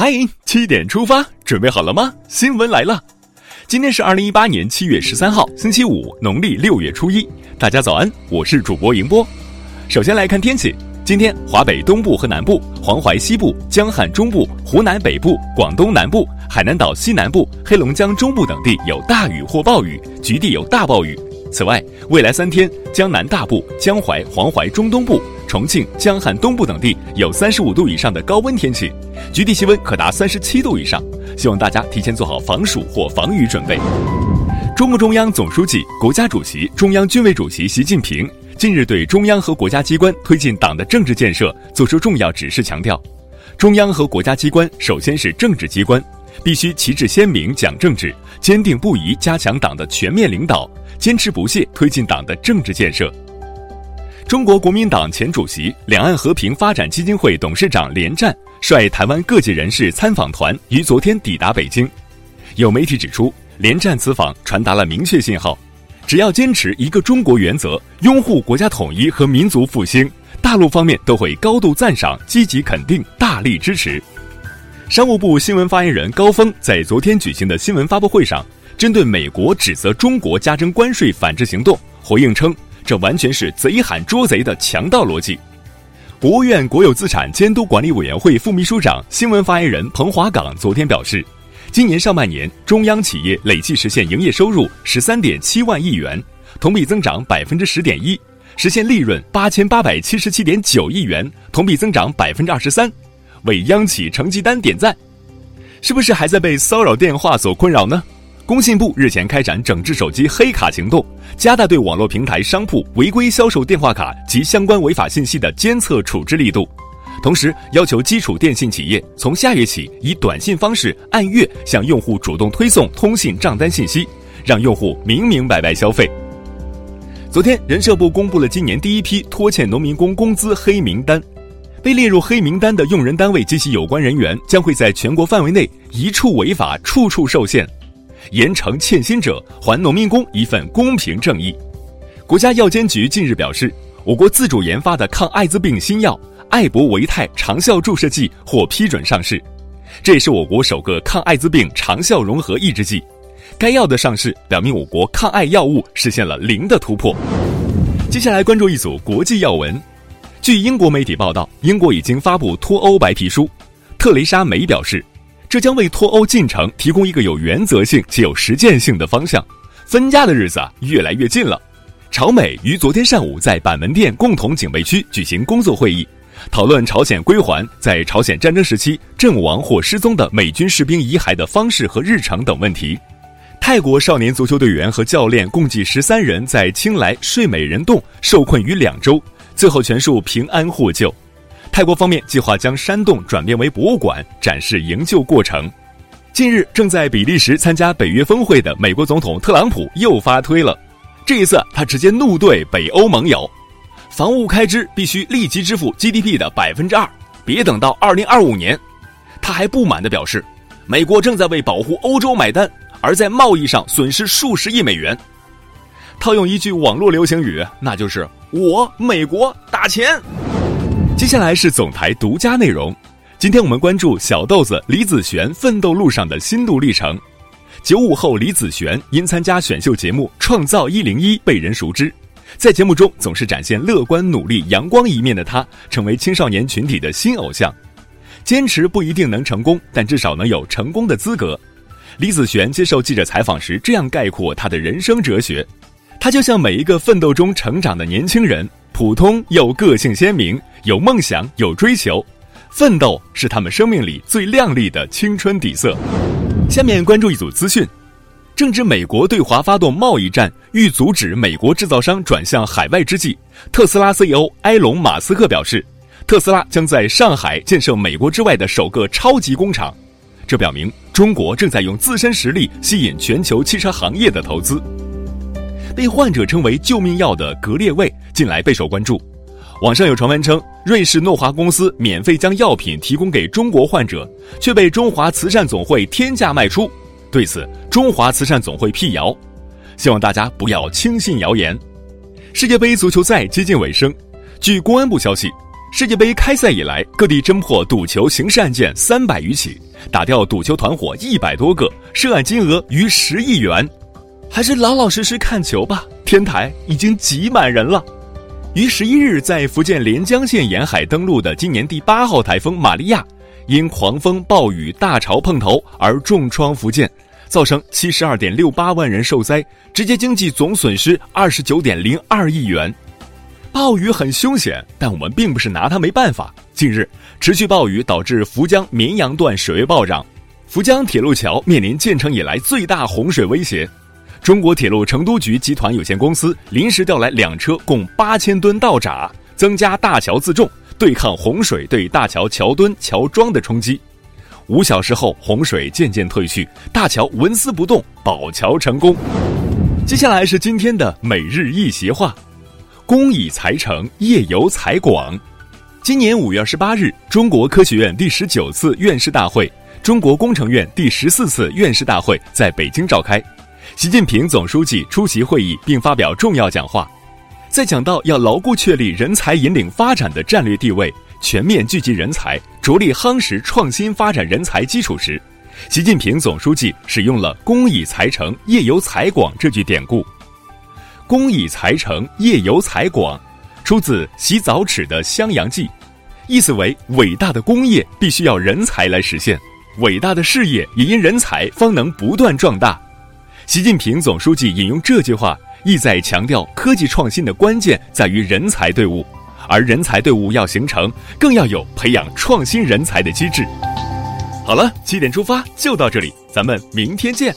嗨，七点出发，准备好了吗？新闻来了，今天是二零一八年七月十三号，星期五，农历六月初一。大家早安，我是主播迎波。首先来看天气，今天华北东部和南部、黄淮西部、江汉中部、湖南北部、广东南部、海南岛西南部、黑龙江中部等地有大雨或暴雨，局地有大暴雨。此外，未来三天，江南大部、江淮、黄淮中东部。重庆、江汉东部等地有三十五度以上的高温天气，局地气温可达三十七度以上。希望大家提前做好防暑或防雨准备。中共中央总书记、国家主席、中央军委主席习近平近日对中央和国家机关推进党的政治建设作出重要指示，强调，中央和国家机关首先是政治机关，必须旗帜鲜明讲政治，坚定不移加强党的全面领导，坚持不懈推进党的政治建设。中国国民党前主席、两岸和平发展基金会董事长连战率台湾各界人士参访团于昨天抵达北京。有媒体指出，连战此访传达了明确信号：只要坚持一个中国原则，拥护国家统一和民族复兴，大陆方面都会高度赞赏、积极肯定、大力支持。商务部新闻发言人高峰在昨天举行的新闻发布会上，针对美国指责中国加征关税反制行动，回应称。这完全是贼喊捉贼的强盗逻辑。国务院国有资产监督管理委员会副秘书长、新闻发言人彭华岗昨天表示，今年上半年中央企业累计实现营业收入十三点七万亿元，同比增长百分之十点一，实现利润八千八百七十七点九亿元，同比增长百分之二十三，为央企成绩单点赞。是不是还在被骚扰电话所困扰呢？工信部日前开展整治手机黑卡行动，加大对网络平台商铺违规销售电话卡及相关违法信息的监测处置力度，同时要求基础电信企业从下月起以短信方式按月向用户主动推送通信账单信息，让用户明明白白消费。昨天，人社部公布了今年第一批拖欠农民工工资黑名单，被列入黑名单的用人单位及其有关人员将会在全国范围内一处违法，处处受限。严惩欠薪者，还农民工一份公平正义。国家药监局近日表示，我国自主研发的抗艾滋病新药艾博维泰长效注射剂获批准上市，这也是我国首个抗艾滋病长效融合抑制剂。该药的上市表明我国抗艾药物实现了零的突破。接下来关注一组国际要闻。据英国媒体报道，英国已经发布脱欧白皮书，特蕾莎梅表示。这将为脱欧进程提供一个有原则性且有实践性的方向，分家的日子啊越来越近了。朝美于昨天上午在板门店共同警备区举行工作会议，讨论朝鲜归还在朝鲜战争时期阵亡或失踪的美军士兵遗骸的方式和日程等问题。泰国少年足球队员和教练共计十三人在青莱睡美人洞受困于两周，最后全数平安获救。泰国方面计划将山洞转变为博物馆，展示营救过程。近日，正在比利时参加北约峰会的美国总统特朗普又发推了，这一次他直接怒对北欧盟友，防务开支必须立即支付 GDP 的百分之二，别等到二零二五年。他还不满地表示，美国正在为保护欧洲买单，而在贸易上损失数十亿美元。套用一句网络流行语，那就是“我美国打钱”。接下来是总台独家内容。今天我们关注小豆子李子璇奋斗路上的心路历程。九五后李子璇因参加选秀节目《创造一零一》被人熟知，在节目中总是展现乐观、努力、阳光一面的他，成为青少年群体的新偶像。坚持不一定能成功，但至少能有成功的资格。李子璇接受记者采访时这样概括他的人生哲学：他就像每一个奋斗中成长的年轻人。普通又个性鲜明，有梦想有追求，奋斗是他们生命里最亮丽的青春底色。下面关注一组资讯：正值美国对华发动贸易战，欲阻止美国制造商转向海外之际，特斯拉 CEO 埃隆·马斯克表示，特斯拉将在上海建设美国之外的首个超级工厂。这表明中国正在用自身实力吸引全球汽车行业的投资。被患者称为救命药的格列卫近来备受关注，网上有传闻称瑞士诺华公司免费将药品提供给中国患者，却被中华慈善总会天价卖出。对此，中华慈善总会辟谣，希望大家不要轻信谣言。世界杯足球赛接近尾声，据公安部消息，世界杯开赛以来，各地侦破赌球刑事案件三百余起，打掉赌球团伙一百多个，涉案金额逾十亿元。还是老老实实看球吧，天台已经挤满人了。于十一日在福建连江县沿海登陆的今年第八号台风玛利亚，因狂风暴雨大潮碰头而重创福建，造成七十二点六八万人受灾，直接经济总损失二十九点零二亿元。暴雨很凶险，但我们并不是拿它没办法。近日，持续暴雨导致福江绵阳段水位暴涨，福江铁路桥面临建成以来最大洪水威胁。中国铁路成都局集团有限公司临时调来两车，共八千吨道闸，增加大桥自重，对抗洪水对大桥桥墩、桥桩的冲击。五小时后，洪水渐渐退去，大桥纹丝不动，保桥成功。接下来是今天的每日一席话。工以财成，业由财广。今年五月二十八日，中国科学院第十九次院士大会、中国工程院第十四次院士大会在北京召开。习近平总书记出席会议并发表重要讲话。在讲到要牢固确立人才引领发展的战略地位，全面聚集人才，着力夯实创新发展人才基础时，习近平总书记使用了“工以才成，业有才广”这句典故。工以才成，业有才广，出自洗澡尺的《襄阳记》，意思为伟大的工业必须要人才来实现，伟大的事业也因人才方能不断壮大。习近平总书记引用这句话，意在强调科技创新的关键在于人才队伍，而人才队伍要形成，更要有培养创新人才的机制。好了，七点出发就到这里，咱们明天见。